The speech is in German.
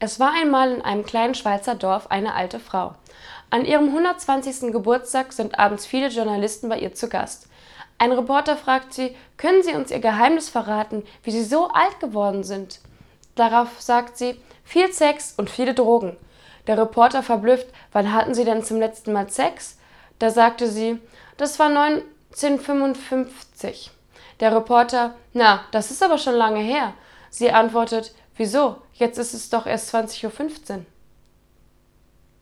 Es war einmal in einem kleinen Schweizer Dorf eine alte Frau. An ihrem 120. Geburtstag sind abends viele Journalisten bei ihr zu Gast. Ein Reporter fragt sie, können Sie uns Ihr Geheimnis verraten, wie Sie so alt geworden sind? Darauf sagt sie, viel Sex und viele Drogen. Der Reporter verblüfft, wann hatten Sie denn zum letzten Mal Sex? Da sagte sie, das war 1955. Der Reporter, na, das ist aber schon lange her. Sie antwortet, wieso? Jetzt ist es doch erst 20.15 Uhr.